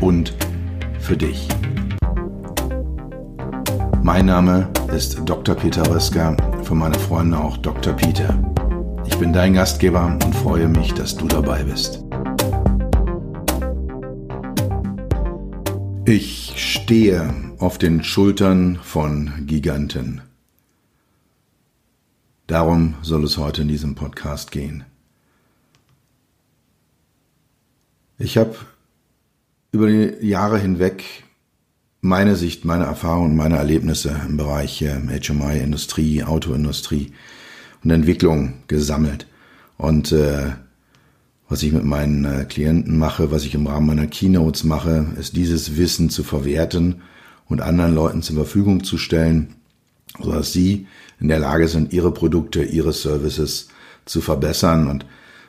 und für dich. Mein Name ist Dr. Peter Röska, für meine Freunde auch Dr. Peter. Ich bin dein Gastgeber und freue mich, dass du dabei bist. Ich stehe auf den Schultern von Giganten. Darum soll es heute in diesem Podcast gehen. Ich habe über die Jahre hinweg meine Sicht, meine Erfahrungen, meine Erlebnisse im Bereich HMI, Industrie, Autoindustrie und Entwicklung gesammelt. Und äh, was ich mit meinen äh, Klienten mache, was ich im Rahmen meiner Keynotes mache, ist dieses Wissen zu verwerten und anderen Leuten zur Verfügung zu stellen, sodass sie in der Lage sind, ihre Produkte, ihre Services zu verbessern. Und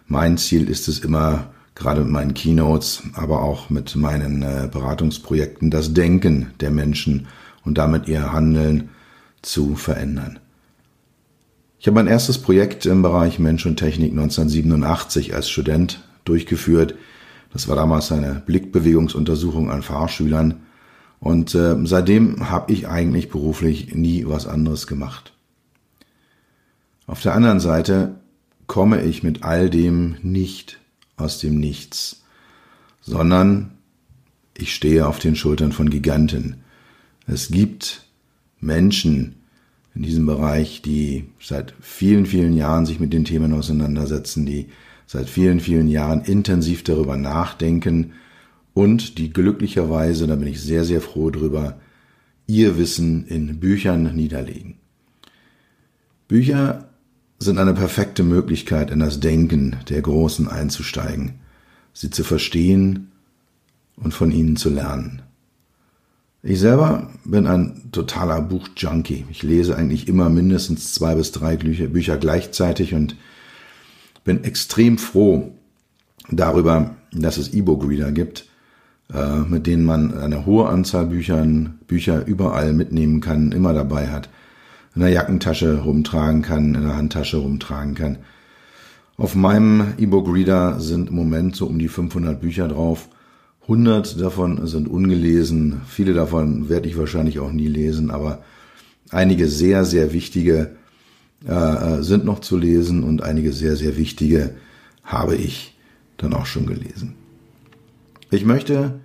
mein Ziel ist es immer, gerade mit meinen Keynotes, aber auch mit meinen äh, Beratungsprojekten, das Denken der Menschen und damit ihr Handeln zu verändern. Ich habe mein erstes Projekt im Bereich Mensch und Technik 1987 als Student durchgeführt. Das war damals eine Blickbewegungsuntersuchung an Fahrschülern. Und äh, seitdem habe ich eigentlich beruflich nie was anderes gemacht. Auf der anderen Seite komme ich mit all dem nicht aus dem Nichts, sondern ich stehe auf den Schultern von Giganten. Es gibt Menschen in diesem Bereich, die seit vielen, vielen Jahren sich mit den Themen auseinandersetzen, die seit vielen, vielen Jahren intensiv darüber nachdenken und die glücklicherweise, da bin ich sehr, sehr froh drüber, ihr Wissen in Büchern niederlegen. Bücher sind eine perfekte Möglichkeit, in das Denken der Großen einzusteigen, sie zu verstehen und von ihnen zu lernen. Ich selber bin ein totaler Buchjunkie. Ich lese eigentlich immer mindestens zwei bis drei Bücher gleichzeitig und bin extrem froh darüber, dass es E-Book-Reader gibt, äh, mit denen man eine hohe Anzahl Büchern, Bücher überall mitnehmen kann, immer dabei hat in der Jackentasche rumtragen kann, in der Handtasche rumtragen kann. Auf meinem E-Book-Reader sind im Moment so um die 500 Bücher drauf. 100 davon sind ungelesen. Viele davon werde ich wahrscheinlich auch nie lesen, aber einige sehr, sehr wichtige äh, äh sind noch zu lesen und einige sehr, sehr wichtige habe ich dann auch schon gelesen. Ich möchte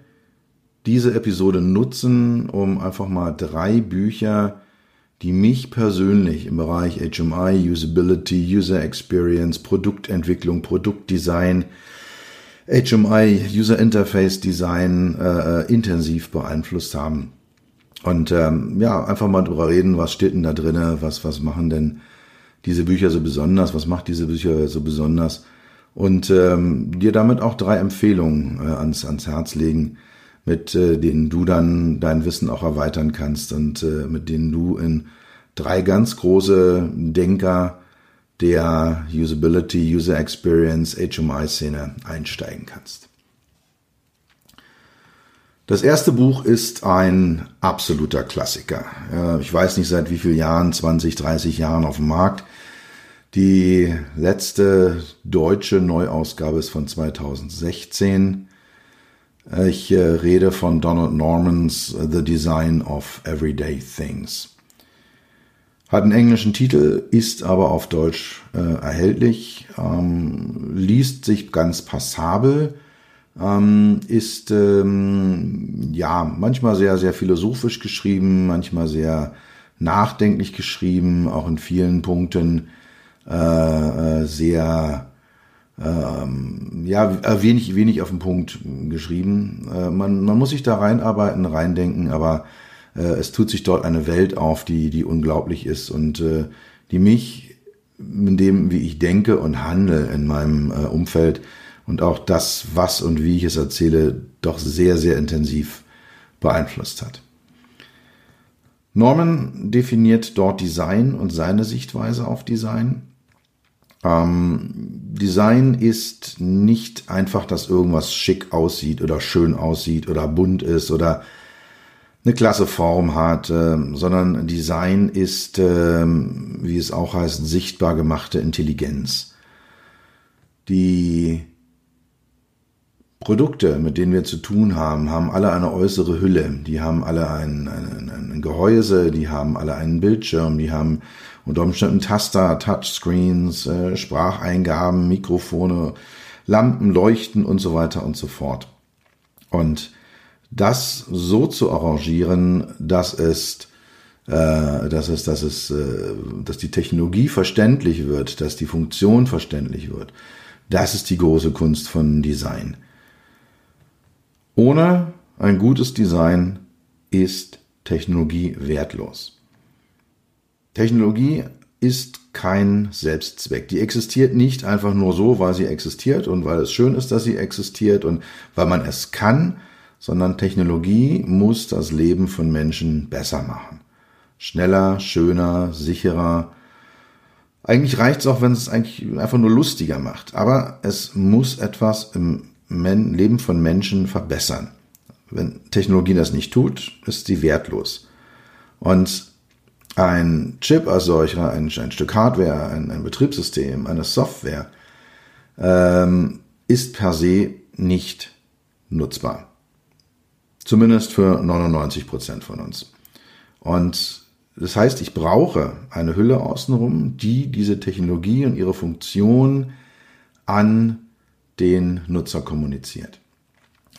diese Episode nutzen, um einfach mal drei Bücher die mich persönlich im Bereich HMI, Usability, User Experience, Produktentwicklung, Produktdesign, HMI, User Interface Design äh, äh, intensiv beeinflusst haben. Und ähm, ja, einfach mal drüber reden, was steht denn da drinne, was, was machen denn diese Bücher so besonders, was macht diese Bücher so besonders? Und ähm, dir damit auch drei Empfehlungen äh, ans, ans Herz legen, mit äh, denen du dann dein Wissen auch erweitern kannst und äh, mit denen du in drei ganz große Denker der Usability, User Experience, HMI-Szene einsteigen kannst. Das erste Buch ist ein absoluter Klassiker. Ich weiß nicht seit wie vielen Jahren, 20, 30 Jahren auf dem Markt. Die letzte deutsche Neuausgabe ist von 2016. Ich äh, rede von Donald Normans The Design of Everyday Things. Hat einen englischen Titel, ist aber auf Deutsch äh, erhältlich, ähm, liest sich ganz passabel, ähm, ist ähm, ja manchmal sehr, sehr philosophisch geschrieben, manchmal sehr nachdenklich geschrieben, auch in vielen Punkten äh, äh sehr ähm, ja, äh, wenig, wenig auf den Punkt geschrieben. Äh, man, man muss sich da reinarbeiten, reindenken, aber äh, es tut sich dort eine Welt auf, die, die unglaublich ist und äh, die mich in dem, wie ich denke und handle in meinem äh, Umfeld und auch das, was und wie ich es erzähle, doch sehr, sehr intensiv beeinflusst hat. Norman definiert dort Design und seine Sichtweise auf Design. Ähm, Design ist nicht einfach, dass irgendwas schick aussieht oder schön aussieht oder bunt ist oder eine klasse Form hat, äh, sondern Design ist, äh, wie es auch heißt, sichtbar gemachte Intelligenz. Die Produkte, mit denen wir zu tun haben, haben alle eine äußere Hülle. Die haben alle ein, ein, ein Gehäuse, die haben alle einen Bildschirm, die haben unter Umständen Taster, Touchscreens, äh, Spracheingaben, Mikrofone, Lampen, Leuchten und so weiter und so fort. Und das so zu arrangieren, dass es äh, dass es, dass es, äh, dass die Technologie verständlich wird, dass die Funktion verständlich wird. Das ist die große Kunst von Design. Ohne ein gutes Design ist Technologie wertlos. Technologie ist kein Selbstzweck. Die existiert nicht einfach nur so, weil sie existiert und weil es schön ist, dass sie existiert und weil man es kann, sondern Technologie muss das Leben von Menschen besser machen. Schneller, schöner, sicherer. Eigentlich reicht es auch, wenn es eigentlich einfach nur lustiger macht. Aber es muss etwas im Leben von Menschen verbessern. Wenn Technologie das nicht tut, ist sie wertlos. Und ein Chip als solcher, ein, ein Stück Hardware, ein, ein, Betriebssystem, eine Software, ähm, ist per se nicht nutzbar. Zumindest für 99 Prozent von uns. Und das heißt, ich brauche eine Hülle außenrum, die diese Technologie und ihre Funktion an den Nutzer kommuniziert.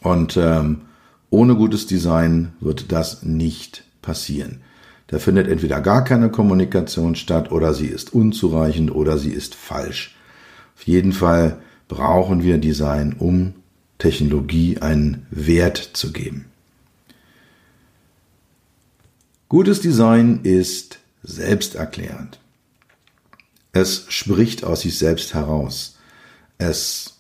Und ähm, ohne gutes Design wird das nicht passieren. Da findet entweder gar keine Kommunikation statt oder sie ist unzureichend oder sie ist falsch. Auf jeden Fall brauchen wir Design, um Technologie einen Wert zu geben. Gutes Design ist selbsterklärend. Es spricht aus sich selbst heraus. Es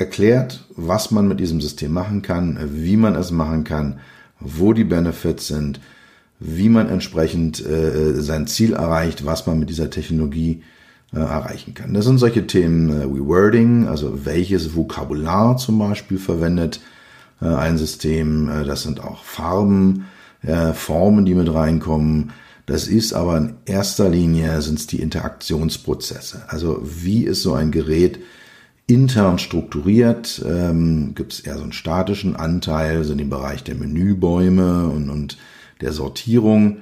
erklärt, was man mit diesem System machen kann, wie man es machen kann, wo die Benefits sind, wie man entsprechend äh, sein Ziel erreicht, was man mit dieser Technologie äh, erreichen kann. Das sind solche Themen äh, wie Wording, also welches Vokabular zum Beispiel verwendet äh, ein System. Äh, das sind auch Farben, äh, Formen, die mit reinkommen. Das ist aber in erster Linie sind es die Interaktionsprozesse. Also wie ist so ein Gerät intern strukturiert? Ähm, Gibt es eher so einen statischen Anteil, so in dem Bereich der Menübäume und, und der Sortierung.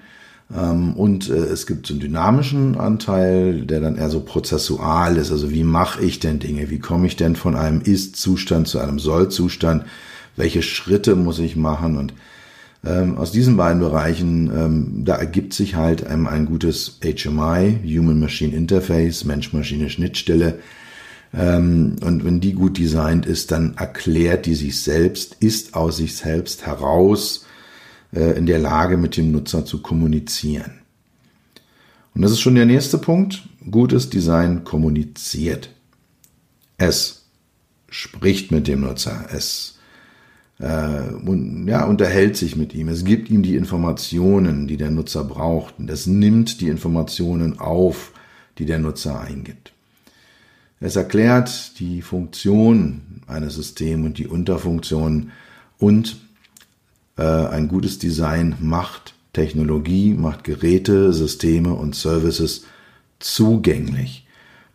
Ähm, und äh, es gibt so einen dynamischen Anteil, der dann eher so prozessual ist. Also wie mache ich denn Dinge? Wie komme ich denn von einem Ist-Zustand zu einem Soll-Zustand? Welche Schritte muss ich machen? Und ähm, aus diesen beiden Bereichen, ähm, da ergibt sich halt einem ein gutes HMI, Human Machine Interface, Mensch-Maschine-Schnittstelle. Ähm, und wenn die gut designt ist, dann erklärt die sich selbst, ist aus sich selbst heraus äh, in der Lage, mit dem Nutzer zu kommunizieren. Und das ist schon der nächste Punkt. Gutes Design kommuniziert. Es spricht mit dem Nutzer. Es äh, ja, unterhält sich mit ihm. Es gibt ihm die Informationen, die der Nutzer braucht. Und es nimmt die Informationen auf, die der Nutzer eingibt. Es erklärt die Funktion eines Systems und die Unterfunktionen und äh, ein gutes Design macht Technologie, macht Geräte, Systeme und Services zugänglich.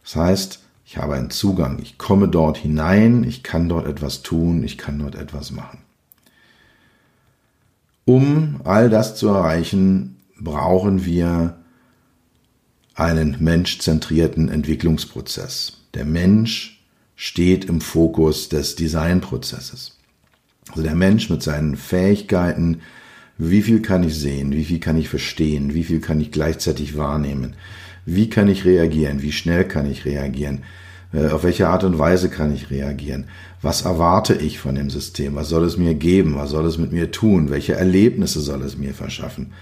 Das heißt, ich habe einen Zugang. Ich komme dort hinein, ich kann dort etwas tun, ich kann dort etwas machen. Um all das zu erreichen, brauchen wir einen menschzentrierten Entwicklungsprozess. Der Mensch steht im Fokus des Designprozesses. Also der Mensch mit seinen Fähigkeiten, wie viel kann ich sehen, wie viel kann ich verstehen, wie viel kann ich gleichzeitig wahrnehmen, wie kann ich reagieren, wie schnell kann ich reagieren, äh, auf welche Art und Weise kann ich reagieren? Was erwarte ich von dem System? Was soll es mir geben? Was soll es mit mir tun? Welche Erlebnisse soll es mir verschaffen?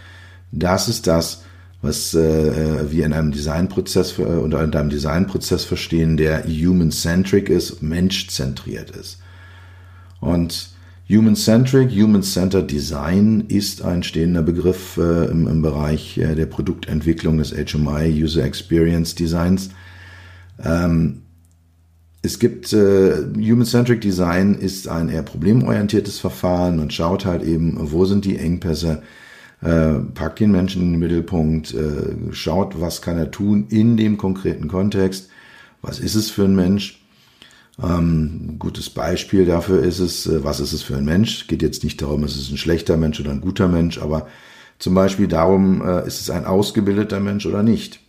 Das ist das, was äh, wir in einem Designprozess äh, in einem Designprozess verstehen, der human-centric ist, menschzentriert ist. Und Human-Centric, Human-Centered Design ist ein stehender Begriff äh, im, im, Bereich äh, der Produktentwicklung des HMI, User Experience Designs. Ähm, es gibt äh, Human-Centric Design ist ein eher problemorientiertes Verfahren und schaut halt eben, wo sind die Engpässe, äh, packt den Menschen in den Mittelpunkt, äh, schaut, was kann er tun in dem konkreten Kontext, was ist es für ein Mensch ähm, gutes Beispiel dafür ist es, äh, was ist es für ein Mensch? Geht jetzt nicht darum, ist es ein schlechter Mensch oder ein guter Mensch, aber zum Beispiel darum, äh, ist es ein ausgebildeter Mensch oder nicht.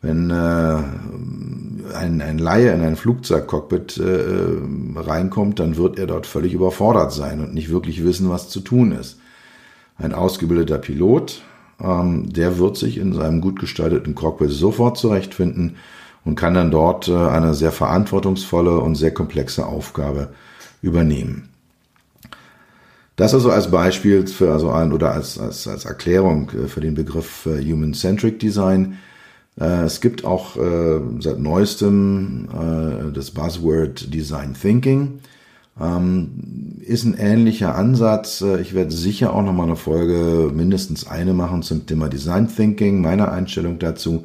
Wenn äh, ein, ein Laie in ein Flugzeugcockpit äh, reinkommt, dann wird er dort völlig überfordert sein und nicht wirklich wissen, was zu tun ist. Ein ausgebildeter Pilot, ähm, der wird sich in seinem gut gestalteten Cockpit sofort zurechtfinden und kann dann dort äh, eine sehr verantwortungsvolle und sehr komplexe Aufgabe übernehmen. Das also als Beispiel für also ein oder als, als, als Erklärung äh, für den Begriff äh, Human-Centric Design. Es gibt auch seit neuestem das Buzzword Design Thinking. Ähm, ist ein ähnlicher Ansatz. Ich werde sicher auch noch mal eine Folge, mindestens eine machen zum Thema Design Thinking, meine Einstellung dazu.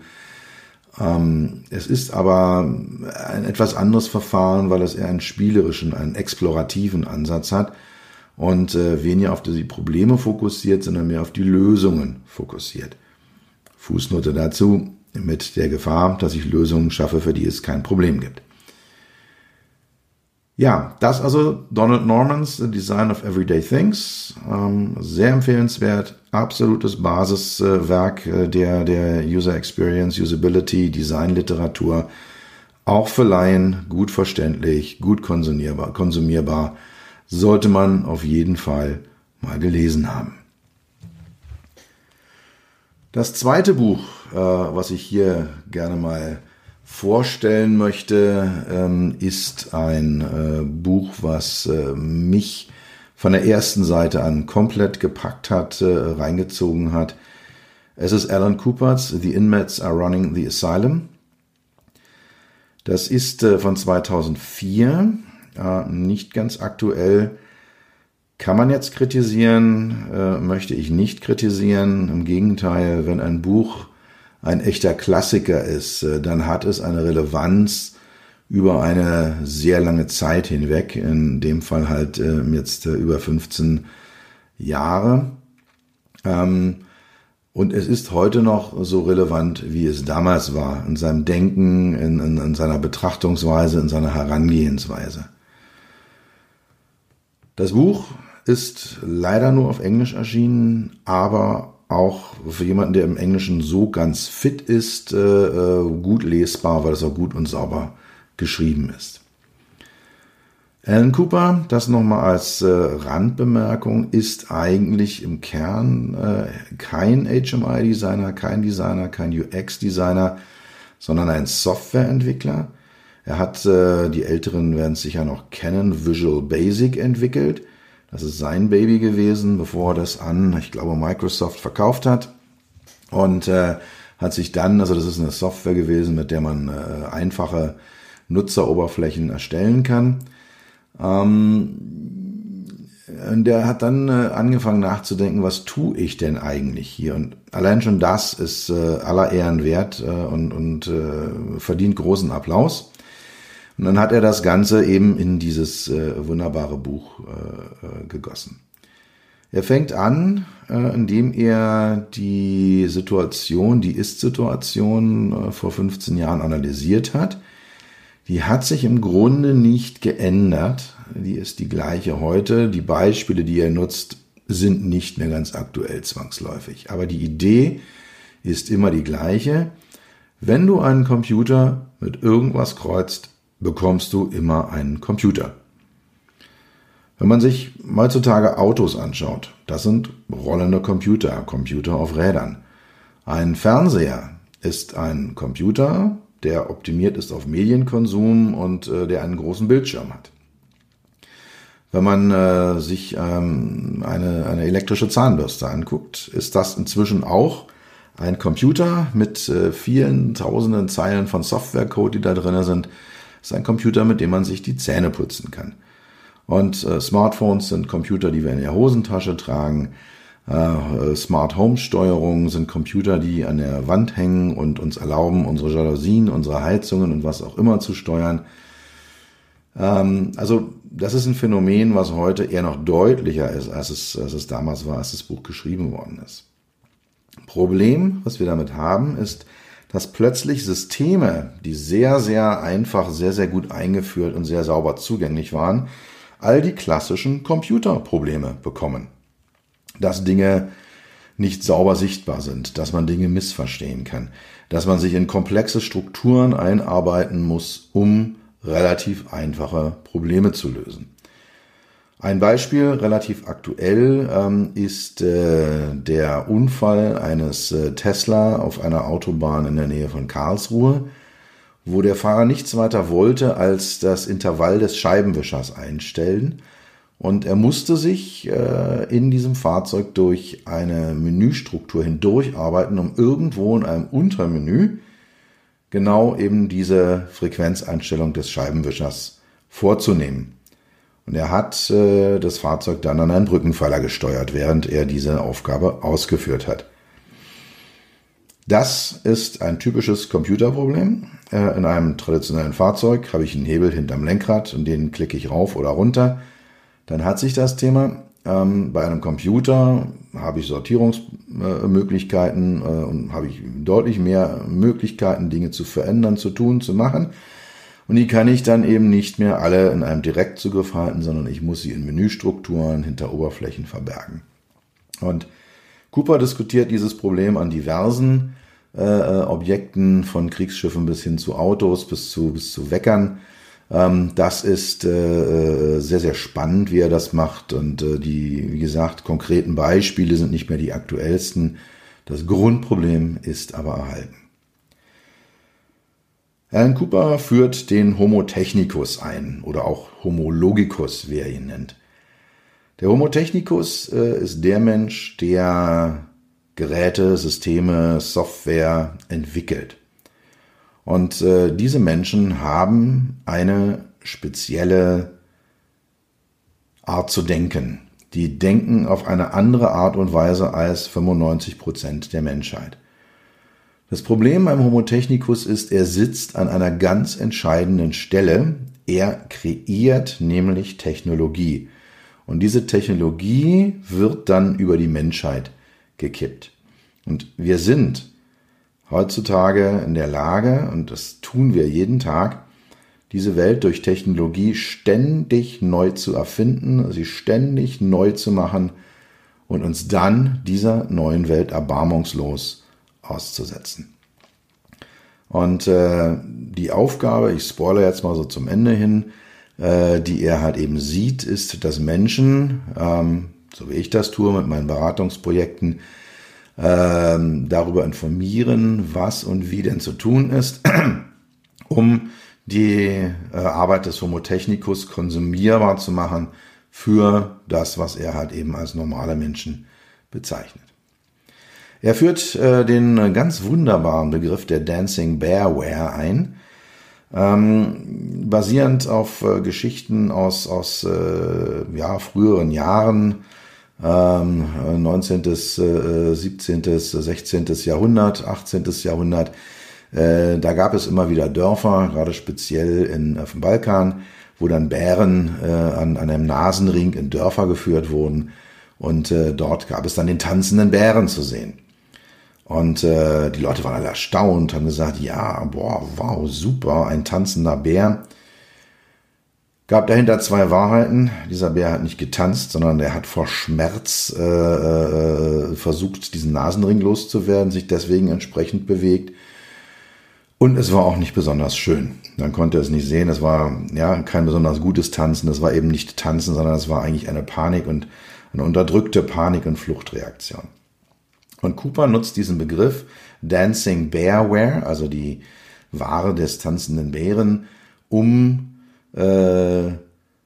Ähm, es ist aber ein etwas anderes Verfahren, weil es eher einen spielerischen, einen explorativen Ansatz hat und äh, weniger auf die Probleme fokussiert, sondern mehr auf die Lösungen fokussiert. Fußnote dazu mit der Gefahr, dass ich Lösungen schaffe, für die es kein Problem gibt. Ja, das also Donald Normans The Design of Everyday Things. Ähm, sehr empfehlenswert, absolutes Basiswerk äh, der, der User Experience, Usability, Designliteratur. Auch für Laien gut verständlich, gut konsumierbar, konsumierbar. Sollte man auf jeden Fall mal gelesen haben. Das zweite Buch, äh, was ich hier gerne mal vorstellen möchte, ähm, ist ein äh, Buch, was äh, mich von der ersten Seite an komplett gepackt hat, äh, reingezogen hat. Es ist Alan Cooper's The Inmates Are Running the Asylum. Das ist von 2004, nicht ganz aktuell. Kann man jetzt kritisieren, möchte ich nicht kritisieren. Im Gegenteil, wenn ein Buch ein echter Klassiker ist, äh, dann hat es eine Relevanz über eine sehr lange Zeit hinweg, in dem Fall halt äh, jetzt äh, über 15 Jahre. Ähm, und es ist heute noch so relevant, wie es damals war, in seinem Denken, in, in, in seiner Betrachtungsweise, in seiner Herangehensweise. Das Buch ist leider nur auf Englisch erschienen, aber auch für jemanden, der im Englischen so ganz fit ist, äh, äh, gut lesbar, weil es auch gut und sauber geschrieben ist. Alan Cooper, das nochmal als äh, Randbemerkung, ist eigentlich im Kern äh, kein HMI-Designer, kein Designer, kein UX-Designer, sondern ein Softwareentwickler. Er hat, äh, die Älteren werden es sicher noch kennen, Visual Basic entwickelt. Das ist sein Baby gewesen, bevor er das an, ich glaube, Microsoft verkauft hat. Und äh, hat sich dann, also das ist eine Software gewesen, mit der man äh, einfache Nutzeroberflächen erstellen kann. Ähm, der hat dann äh, angefangen nachzudenken, was tue ich denn eigentlich hier? Und allein schon das ist äh, aller Ehren wert äh, und, und äh, verdient großen Applaus. Und dann hat er das Ganze eben in dieses äh, wunderbare Buch äh, äh, gegossen. Er fängt an, äh, indem er die Situation, die Ist-Situation äh, vor 15 Jahren analysiert hat. Die hat sich im Grunde nicht geändert. Die ist die gleiche heute. Die Beispiele, die er nutzt, sind nicht mehr ganz aktuell zwangsläufig. Aber die Idee ist immer die gleiche. Wenn du einen Computer mit irgendwas kreuzt, bekommst du immer einen Computer. Wenn man sich heutzutage Autos anschaut, das sind rollende Computer, Computer auf Rädern. Ein Fernseher ist ein Computer, der optimiert ist auf Medienkonsum und äh, der einen großen Bildschirm hat. Wenn man äh, sich ähm, eine, eine elektrische Zahnbürste anguckt, ist das inzwischen auch Ein Computer mit äh, vielen tausenden Zeilen von Softwarecode, die da drin sind, ist ein Computer, mit dem man sich die Zähne putzen kann. Und äh, Smartphones sind Computer, die wir in der Hosentasche tragen. Äh, Smart Home Steuerungen sind Computer, die an der Wand hängen und uns erlauben, unsere Jalousien, unsere Heizungen und was auch immer zu steuern. Ähm, also das ist ein Phänomen, was heute eher noch deutlicher ist, als es, als es damals war, als das Buch geschrieben worden ist. Problem, was wir damit haben, ist, dass plötzlich Systeme, die sehr, sehr einfach, sehr, sehr gut eingeführt und sehr sauber zugänglich waren, all die klassischen Computerprobleme bekommen. Dass Dinge nicht sauber sichtbar sind, dass man Dinge missverstehen kann, dass man sich in komplexe Strukturen einarbeiten muss, um relativ einfache Probleme zu lösen. Ein Beispiel, relativ aktuell, ähm, ist äh, der Unfall eines äh, Tesla auf einer Autobahn in der Nähe von Karlsruhe, wo der Fahrer nichts weiter wollte, als das Intervall des Scheibenwischers einstellen. Und er musste sich äh, in diesem Fahrzeug durch eine Menüstruktur hindurcharbeiten, um irgendwo in einem Untermenü genau eben diese Frequenzeinstellung des Scheibenwischers vorzunehmen. Und er hat äh, das Fahrzeug dann an einen Brückenpfeiler gesteuert, während er diese Aufgabe ausgeführt hat. Das ist ein typisches Computerproblem. Äh, in einem traditionellen Fahrzeug habe ich einen Hebel hinterm Lenkrad und den klicke ich rauf oder runter. Dann hat sich das Thema. Ähm, bei einem Computer habe ich Sortierungsmöglichkeiten äh, und habe ich deutlich mehr Möglichkeiten, Dinge zu verändern, zu tun, zu machen. Und die kann ich dann eben nicht mehr alle in einem Direktzugriff halten, sondern ich muss sie in Menüstrukturen hinter Oberflächen verbergen. Und Cooper diskutiert dieses Problem an diversen äh, Objekten, von Kriegsschiffen bis hin zu Autos, bis zu, bis zu Weckern. Ähm, das ist äh, äh, sehr, sehr spannend, wie er das macht. Und äh, die, wie gesagt, konkreten Beispiele sind nicht mehr die aktuellsten. Das Grundproblem ist aber erhalten. Alan Cooper führt den Homo technicus ein oder auch Homo logicus, wie er ihn nennt. Der Homo technicus äh, ist der Mensch, der Geräte, Systeme, Software entwickelt. Und äh, diese Menschen haben eine spezielle Art zu denken. Die denken auf eine andere Art und Weise als 95 Prozent der Menschheit. Das Problem beim Homo technicus ist, er sitzt an einer ganz entscheidenden Stelle. Er kreiert nämlich Technologie. Und diese Technologie wird dann über die Menschheit gekippt. Und wir sind heutzutage in der Lage, und das tun wir jeden Tag, diese Welt durch Technologie ständig neu zu erfinden, sie ständig neu zu machen und uns dann dieser neuen Welt erbarmungslos auszusetzen. Und äh, die Aufgabe, ich spoilere jetzt mal so zum Ende hin, äh, die er halt eben sieht, ist, dass Menschen, ähm, so wie ich das tue mit meinen Beratungsprojekten, ähm, darüber informieren, was und wie denn zu tun ist, um die äh, Arbeit des Homo technicus konsumierbar zu machen für das, was er halt eben als normale Menschen bezeichnet. Er führt äh, den ganz wunderbaren Begriff der Dancing Bearware ein, ähm, basierend auf äh, Geschichten aus, aus äh, ja, früheren Jahren, ähm, 19., äh, 17., 16. Jahrhundert, 18. Jahrhundert. Äh, da gab es immer wieder Dörfer, gerade speziell in, auf dem Balkan, wo dann Bären äh, an, an einem Nasenring in Dörfer geführt wurden. Und äh, dort gab es dann den tanzenden Bären zu sehen. Und äh, die Leute waren alle erstaunt, haben gesagt, ja, boah, wow, super, ein tanzender Bär. Gab dahinter zwei Wahrheiten. Dieser Bär hat nicht getanzt, sondern er hat vor Schmerz äh, äh, versucht, diesen Nasenring loszuwerden, sich deswegen entsprechend bewegt. Und es war auch nicht besonders schön. Man konnte es nicht sehen. Es war ja kein besonders gutes Tanzen. Es war eben nicht Tanzen, sondern es war eigentlich eine Panik und eine unterdrückte Panik- und Fluchtreaktion. Und Cooper nutzt diesen Begriff Dancing Bearware, also die Ware des tanzenden Bären, um äh,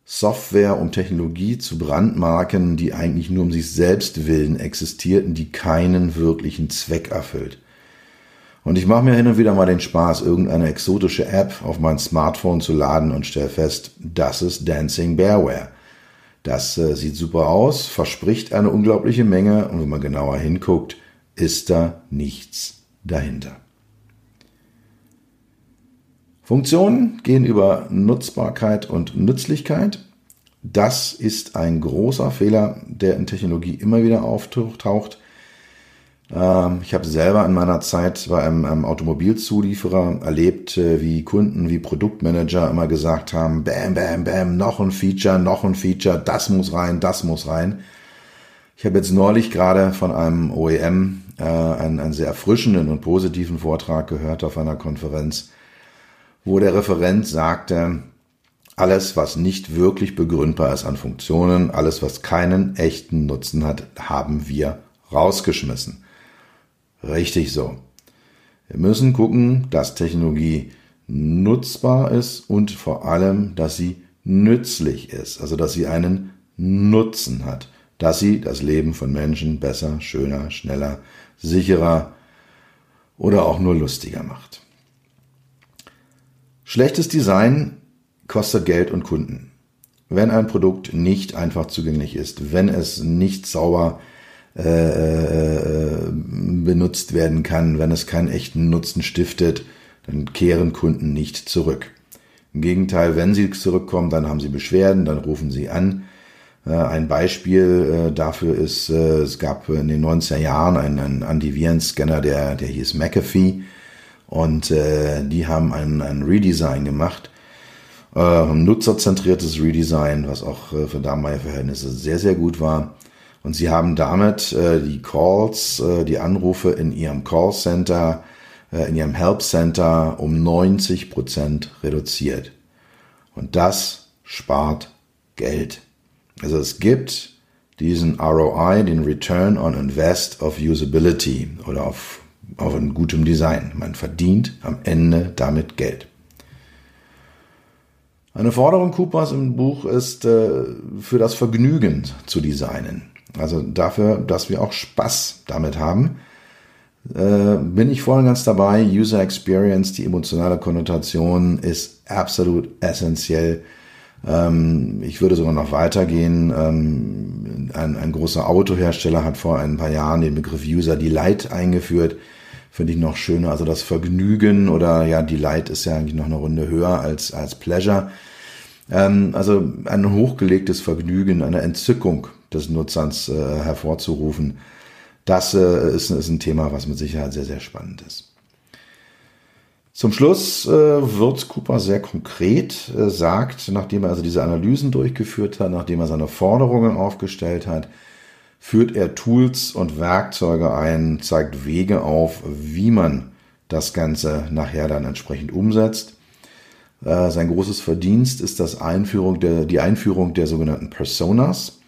Software, um Technologie zu brandmarken, die eigentlich nur um sich selbst willen existiert und die keinen wirklichen Zweck erfüllt. Und ich mache mir hin und wieder mal den Spaß, irgendeine exotische App auf mein Smartphone zu laden und stelle fest, das ist Dancing Bearware. Das äh, sieht super aus, verspricht eine unglaubliche Menge und wenn man genauer hinguckt, ist da nichts dahinter. Funktionen gehen über Nutzbarkeit und Nützlichkeit. Das ist ein großer Fehler, der in Technologie immer wieder auftaucht. Ähm, ich habe selber in meiner Zeit bei einem, Automobilzulieferer erlebt, äh, wie Kunden, wie Produktmanager immer gesagt haben, bam, bam, bam, noch ein Feature, noch ein Feature, das muss rein, das muss rein. Ich habe jetzt neulich gerade von einem OEM äh, einen, einen sehr erfrischenden und positiven Vortrag gehört auf einer Konferenz, wo der Referent sagte, alles, was nicht wirklich begründbar ist an Funktionen, alles, was keinen echten Nutzen hat, haben wir rausgeschmissen. Richtig so. Wir müssen gucken, dass Technologie nutzbar ist und vor allem, dass sie nützlich ist, also dass sie einen Nutzen hat, dass sie das Leben von Menschen besser, schöner, schneller, sicherer oder auch nur lustiger macht. Schlechtes Design kostet Geld und Kunden. Wenn ein Produkt nicht einfach zugänglich ist, wenn es nicht sauber äh, äh, benutzt werden kann, wenn es keinen echten Nutzen stiftet, dann kehren Kunden nicht zurück. Im Gegenteil, wenn sie zurückkommen, dann haben sie Beschwerden, dann rufen sie an. Äh, ein Beispiel äh, dafür ist, äh, es gab in den 90er Jahren einen, einen Antivirenscanner, der, der hieß McAfee und äh, die haben ein, ein Redesign gemacht, äh, ein nutzerzentriertes Redesign, was auch äh, für damalige Verhältnisse sehr, sehr gut war. Und sie haben damit äh, die Calls, äh, die Anrufe in ihrem Callcenter, äh, in ihrem Help Center um 90 Prozent reduziert. Und das spart Geld. Also es gibt diesen ROI, den Return on Invest of Usability oder auf auf ein gutem Design. Man verdient am Ende damit Geld. Eine Forderung Coopers im Buch ist, äh, für das Vergnügen zu designen. Also dafür, dass wir auch Spaß damit haben. Äh, bin ich voll und ganz dabei. User Experience, die emotionale Konnotation ist absolut essentiell. Ähm, ich würde sogar noch weitergehen. Ähm, ein, ein großer Autohersteller hat vor ein paar Jahren den Begriff User Delight eingeführt finde ich noch schöner. Also das Vergnügen oder ja, Delight ist ja eigentlich noch eine Runde höher als, als Pleasure. Ähm, also ein hochgelegtes Vergnügen, eine Entzückung des Nutzers äh, hervorzurufen, das äh, ist, ist ein Thema, was mit Sicherheit sehr, sehr spannend ist. Zum Schluss äh, wird Cooper sehr konkret, äh, sagt, nachdem er also diese Analysen durchgeführt hat, nachdem er seine Forderungen aufgestellt hat, führt er Tools und Werkzeuge ein, zeigt Wege auf, wie man das Ganze nachher dann entsprechend umsetzt. Äh, sein großes Verdienst ist das Einführung der, die Einführung der sogenannten Personas.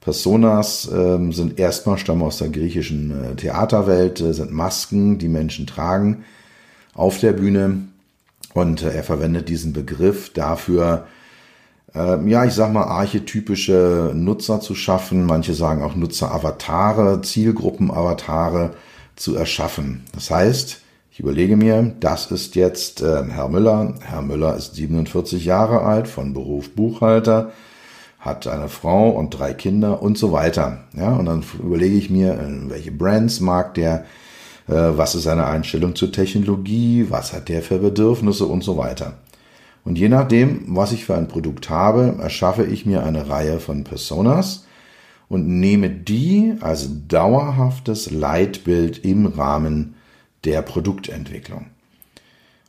Personas äh, sind erstmal stammen aus der griechischen äh, Theaterwelt, äh, sind Masken, die Menschen tragen auf der Bühne. Und äh, er verwendet diesen Begriff dafür, äh, ja, ich sag mal, archetypische Nutzer zu schaffen. Manche sagen auch Nutzeravatare, Zielgruppenavatare zu erschaffen. Das heißt, ich überlege mir, das ist jetzt äh, Herr Müller. Herr Müller ist 47 Jahre alt, von Beruf Buchhalter, hat eine Frau und drei Kinder und so weiter. Ja, und dann überlege ich mir, äh, welche Brands mag der, was ist seine Einstellung zur Technologie, was hat der für Bedürfnisse und so weiter. Und je nachdem, was ich für ein Produkt habe, erschaffe ich mir eine Reihe von Personas und nehme die als dauerhaftes Leitbild im Rahmen der Produktentwicklung.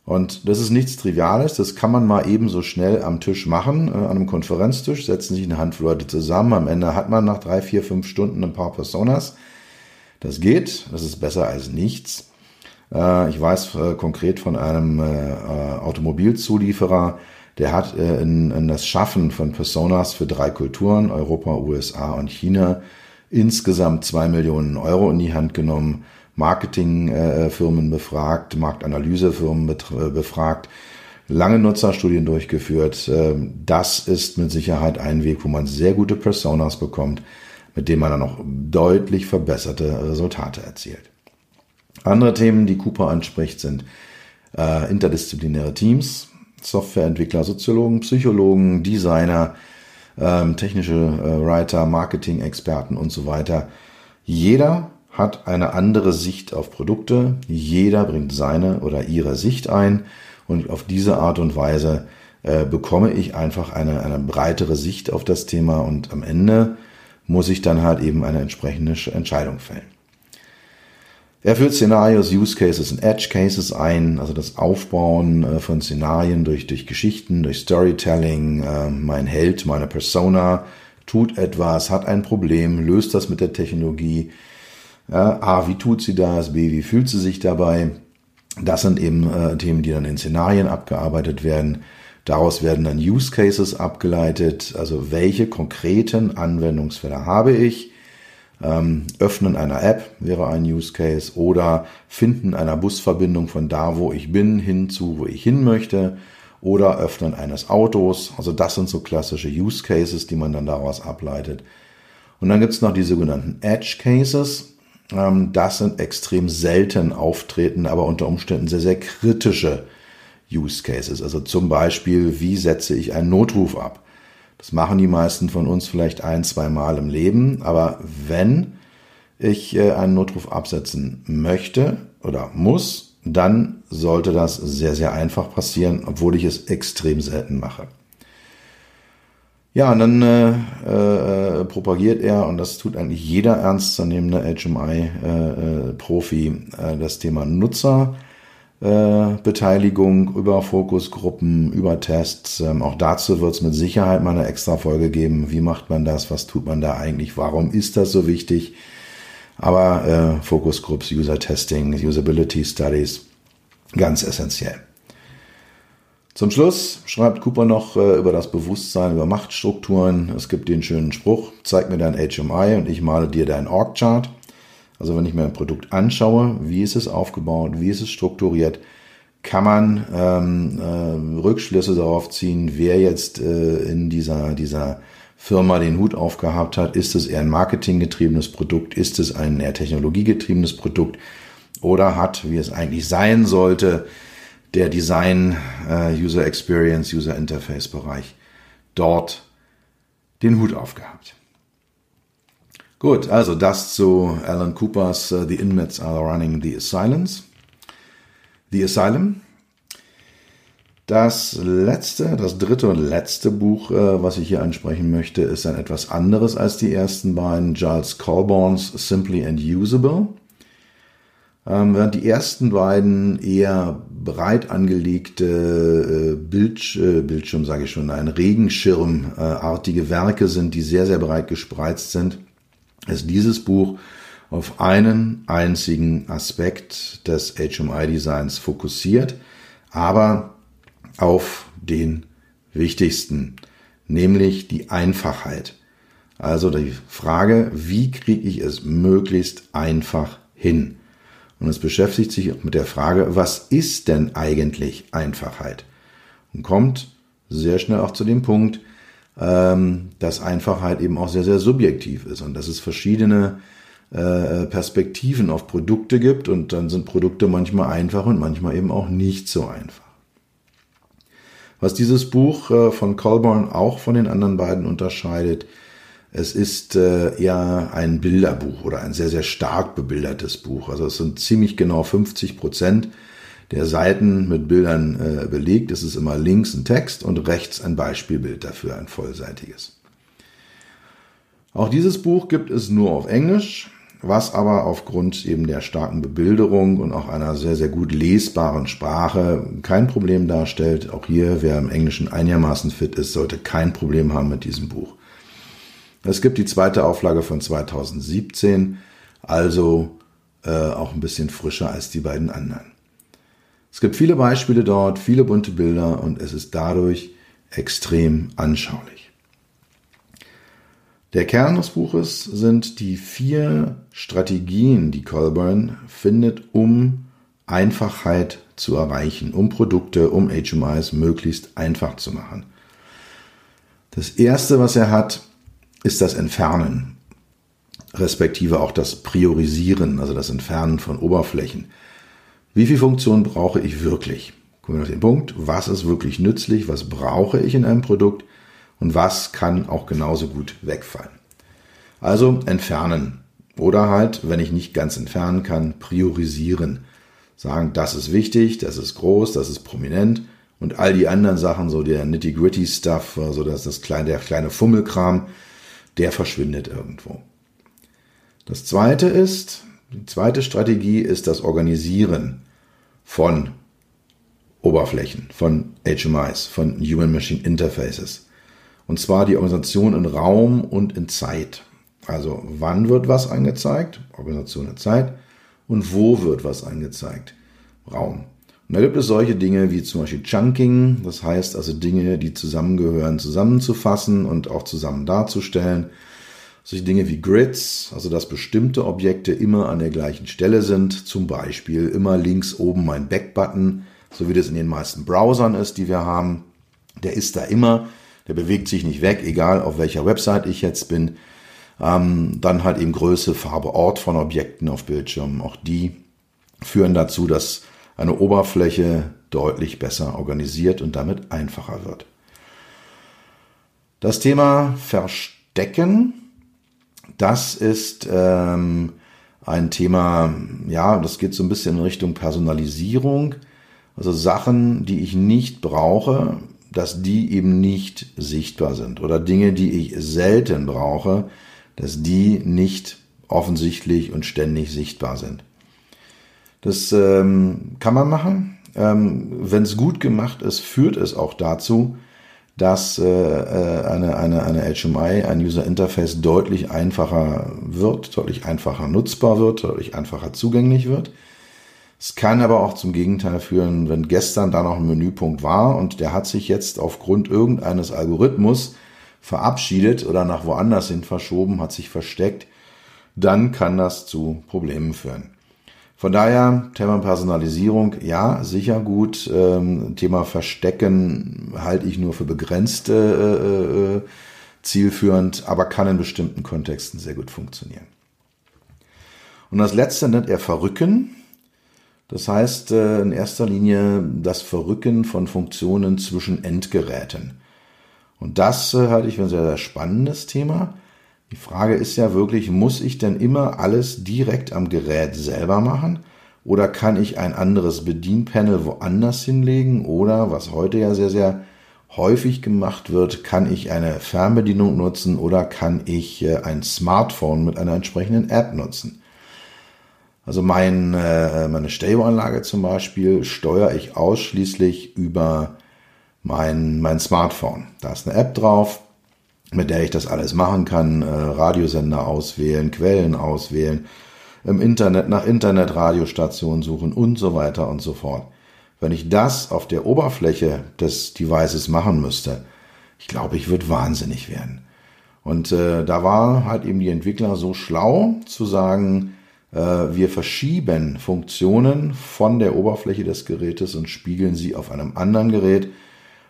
Und das ist nichts Triviales, das kann man mal ebenso schnell am Tisch machen, äh, an einem Konferenztisch, setzen sich eine Handvoll Leute zusammen, am Ende hat man nach drei, vier, fünf Stunden ein paar Personas. Das geht, das ist besser als nichts. Äh, ich weiß äh, konkret von einem äh, Automobilzulieferer, der hat in, in das Schaffen von Personas für drei Kulturen, Europa, USA und China, insgesamt zwei Millionen Euro in die Hand genommen, Marketingfirmen befragt, Marktanalysefirmen befragt, lange Nutzerstudien durchgeführt. Ähm, das ist mit Sicherheit ein Weg, wo man sehr gute Personas bekommt, mit denen man dann auch deutlich verbesserte Resultate erzielt. Andere Themen, die Cooper anspricht, sind äh, interdisziplinäre Teams, Softwareentwickler, Soziologen, Psychologen, Designer, ähm, technische äh, Writer, Marketing-Experten und so weiter. Jeder hat eine andere Sicht auf Produkte, jeder bringt seine oder ihre Sicht ein und auf diese Art und Weise äh, bekomme ich einfach eine, eine breitere Sicht auf das Thema und am Ende muss ich dann halt eben eine entsprechende Entscheidung fällen. Er führt Szenarios, Use Cases und Edge Cases ein, also das Aufbauen äh, von Szenarien durch, durch Geschichten, durch Storytelling. Äh, mein Held, meine Persona tut etwas, hat ein Problem, löst das mit der Technologie. A, wie tut sie das? B, wie fühlt sie sich dabei? Das sind eben äh, Themen, die dann in Szenarien abgearbeitet werden. Daraus werden dann Use Cases abgeleitet, also welche konkreten Anwendungsfälle habe ich ähm, Öffnen einer App wäre ein Use Case oder Finden einer Busverbindung von da, wo ich bin, hin zu, wo ich hin möchte oder Öffnen eines Autos. Also das sind so klassische Use Cases, die man dann daraus ableitet. Und dann gibt es noch die sogenannten Edge Cases. Ähm, das sind extrem selten auftretende, aber unter Umständen sehr, sehr kritische Use Cases. Also zum Beispiel, wie setze ich einen Notruf ab? Das machen die meisten von uns vielleicht ein, zwei Mal im Leben. Aber wenn ich äh, einen Notruf absetzen möchte oder muss, dann sollte das sehr, sehr einfach passieren, obwohl ich es extrem selten mache. Ja, und dann äh, äh, propagiert er, und das tut eigentlich jeder ernstzunehmende HMI-Profi, äh, äh, das Thema Nutzer äh, Beteiligung über Fokusgruppen, über Tests. Ähm, auch dazu wird es mit Sicherheit mal eine extra Folge geben. Wie macht man das? Was tut man da eigentlich? Warum ist das so wichtig? Aber äh, Focus User Testing, Usability Studies, ganz essentiell. Zum Schluss schreibt Cooper noch äh, über das Bewusstsein, über Machtstrukturen. Es gibt den schönen Spruch, zeig mir dein HMI und ich male dir dein Org-Chart. Also wenn ich mir ein Produkt anschaue, wie ist es aufgebaut, wie ist es strukturiert, kann man ähm, äh, Rückschlüsse darauf ziehen, wer jetzt äh, in dieser, dieser Firma den Hut aufgehabt hat. Ist es eher ein marketinggetriebenes Produkt? Ist es ein eher technologiegetriebenes Produkt? Oder hat, wie es eigentlich sein sollte, der Design, äh, User Experience, User Interface Bereich dort den Hut aufgehabt? Gut, also das zu Alan Coopers uh, The Inmates Are Running the Asylums. The Asylum. Das letzte, das dritte und letzte Buch, uh, was ich hier ansprechen möchte, ist ein etwas anderes als die ersten beiden. Giles Colborns Simply and Usable. Ähm, während die ersten beiden eher breit angelegte äh, Bild, äh, Bildschirm, sage ich schon, ein Regenschirmartige Werke sind, die sehr, sehr breit gespreizt sind, ist dieses Buch auf einen einzigen Aspekt des HMI-Designs fokussiert, aber auf den wichtigsten, nämlich die Einfachheit. Also die Frage, wie kriege ich es möglichst einfach hin? Und es beschäftigt sich auch mit der Frage, was ist denn eigentlich Einfachheit? Und kommt sehr schnell auch zu dem Punkt, ähm, dass Einfachheit eben auch sehr, sehr subjektiv ist und dass es verschiedene äh, Perspektiven auf Produkte gibt und dann sind Produkte manchmal einfach und manchmal eben auch nicht so einfach. Was dieses Buch äh, von Colborn auch von den anderen beiden unterscheidet, es ist äh, eher ein Bilderbuch oder ein sehr, sehr stark bebildertes Buch. Also es sind ziemlich genau 50 Prozent der Seiten mit Bildern äh, belegt. Es ist immer links ein Text und rechts ein Beispielbild dafür, ein vollseitiges. Auch dieses Buch gibt es nur auf Englisch, was aber aufgrund eben der starken Bebilderung und auch einer sehr, sehr gut lesbaren Sprache kein Problem darstellt. Auch hier, wer im Englischen einigermaßen fit ist, sollte kein Problem haben mit diesem Buch. Es gibt die zweite Auflage von 2017, also äh, auch ein bisschen frischer als die beiden anderen. Es gibt viele Beispiele dort, viele bunte Bilder und es ist dadurch extrem anschaulich. Der Kern des Buches sind die vier Strategien, die Colburn findet, um Einfachheit zu erreichen, um Produkte, um HMIs möglichst einfach zu machen. Das erste, was er hat, ist das Entfernen, respektive auch das Priorisieren, also das Entfernen von Oberflächen. Wie viel Funktion brauche ich wirklich? Kommen wir auf den Punkt, was ist wirklich nützlich, was brauche ich in einem Produkt und was kann auch genauso gut wegfallen. Also entfernen oder halt, wenn ich nicht ganz entfernen kann, priorisieren. Sagen, das ist wichtig, das ist groß, das ist prominent und all die anderen Sachen, so der nitty-gritty-Stuff, so dass das kleine, der kleine Fummelkram, der verschwindet irgendwo. Das zweite ist, die zweite Strategie ist das Organisieren von Oberflächen, von HMIs, von Human Machine Interfaces. Und zwar die Organisation in Raum und in Zeit. Also wann wird was angezeigt? Organisation in Zeit. Und wo wird was angezeigt? Raum. Und da gibt es solche Dinge wie zum Beispiel Chunking, das heißt also Dinge, die zusammengehören, zusammenzufassen und auch zusammen darzustellen. Solche Dinge wie Grids, also dass bestimmte Objekte immer an der gleichen Stelle sind, zum Beispiel immer links oben mein Back-Button, so wie das in den meisten Browsern ist, die wir haben. Der ist da immer, der bewegt sich nicht weg, egal auf welcher Website ich jetzt bin. Ähm, dann halt eben Größe, Farbe, Ort von Objekten auf Bildschirmen. Auch die führen dazu, dass eine Oberfläche deutlich besser organisiert und damit einfacher wird. Das Thema Verstecken, das ist ähm, ein Thema, ja, das geht so ein bisschen in Richtung Personalisierung. Also Sachen, die ich nicht brauche, dass die eben nicht sichtbar sind. Oder Dinge, die ich selten brauche, dass die nicht offensichtlich und ständig sichtbar sind. Das ähm, kann man machen. Ähm, Wenn es gut gemacht ist, führt es auch dazu, dass äh, äh eine, eine, eine HMI, ein User Interface deutlich einfacher wird, deutlich einfacher nutzbar wird, deutlich einfacher zugänglich wird. Es kann aber auch zum Gegenteil führen, wenn gestern da noch ein Menüpunkt war und der hat sich jetzt aufgrund irgendeines Algorithmus verabschiedet oder nach woanders hin verschoben, hat sich versteckt, dann kann das zu Problemen führen. Von daher, Thema Personalisierung, ja, sicher gut. Ähm, Thema Verstecken halte ich nur für begrenzt äh, äh, zielführend, aber kann in bestimmten Kontexten sehr gut funktionieren. Und das letzte nennt er Verrücken. Das heißt äh, in erster Linie das Verrücken von Funktionen zwischen Endgeräten. Und das äh, halte ich für ein sehr, sehr spannendes Thema. Die Frage ist ja wirklich, muss ich denn immer alles direkt am Gerät selber machen? Oder kann ich ein anderes Bedienpanel woanders hinlegen? Oder, was heute ja sehr, sehr häufig gemacht wird, kann ich eine Fernbedienung nutzen oder kann ich äh, ein Smartphone mit einer entsprechenden App nutzen? Also mein, äh, meine Stereoanlage zum Beispiel steuere ich ausschließlich über mein, mein Smartphone. Da ist eine App drauf, mit der ich das alles machen kann. Äh, Radiosender auswählen, Quellen auswählen, im Internet nach Internetradiostationen suchen und so weiter und so fort. Wenn ich das auf der Oberfläche des Devices machen müsste, ich glaube, ich würde wahnsinnig werden. Und äh, da war halt eben die Entwickler so schlau zu sagen, äh, wir verschieben Funktionen von der Oberfläche des Gerätes und spiegeln sie auf einem anderen Gerät,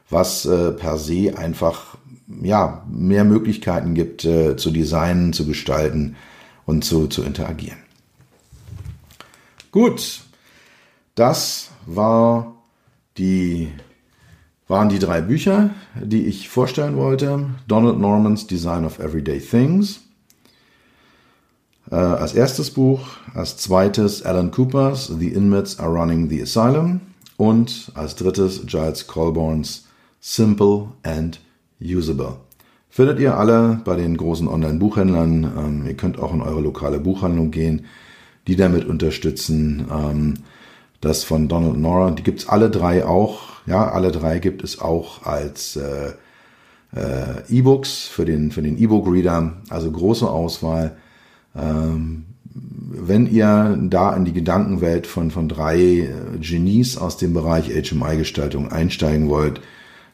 was äh, per se einfach ja, mehr Möglichkeiten gibt, äh, zu designen, zu gestalten und zu, zu interagieren. Gut, das war die, waren die drei Bücher, die ich vorstellen wollte. Donald Normans Design of Everyday Things. Äh, als erstes Buch, als zweites Alan Coopers The Inmates Are Running the Asylum und als drittes Giles Colborns Simple and Usable. Findet ihr alle bei den großen Online-Buchhändlern. Ähm, ihr könnt auch in eure lokale Buchhandlung gehen, die damit unterstützen. Ähm, das von Donald Nora, die gibt's alle drei auch. Ja, alle drei gibt es auch als äh, äh, E-Books für den, für den E-Book-Reader. Also große Auswahl. Ähm, wenn ihr da in die Gedankenwelt von, von drei äh, Genies aus dem Bereich HMI-Gestaltung einsteigen wollt,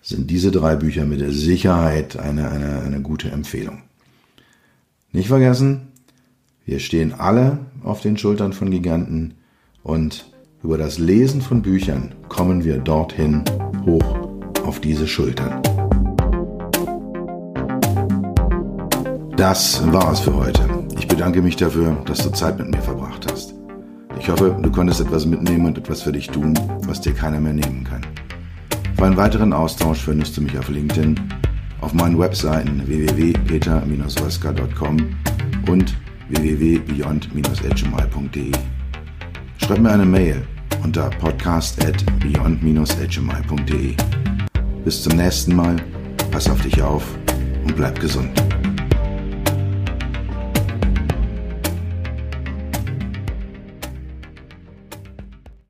sind diese drei Bücher mit Sicherheit eine, eine, eine gute Empfehlung. Nicht vergessen, wir stehen alle auf den Schultern von Giganten und Über das Lesen von Büchern kommen wir dorthin hoch auf diese Schultern. Das war es für heute. Ich bedanke mich dafür, dass du Zeit mit mir verbracht hast. Ich hoffe, du konntest etwas mitnehmen und etwas für dich tun, was dir keiner mehr nehmen kann. Für einen weiteren Austausch findest du mich auf LinkedIn, auf meinen Webseiten www.peter-wolska.com und www.beyond-hmi.de. Schreib mir eine Mail unter podcast at beyond-hmi.de. Bis zum nächsten Mal, pass auf dich auf und bleib gesund.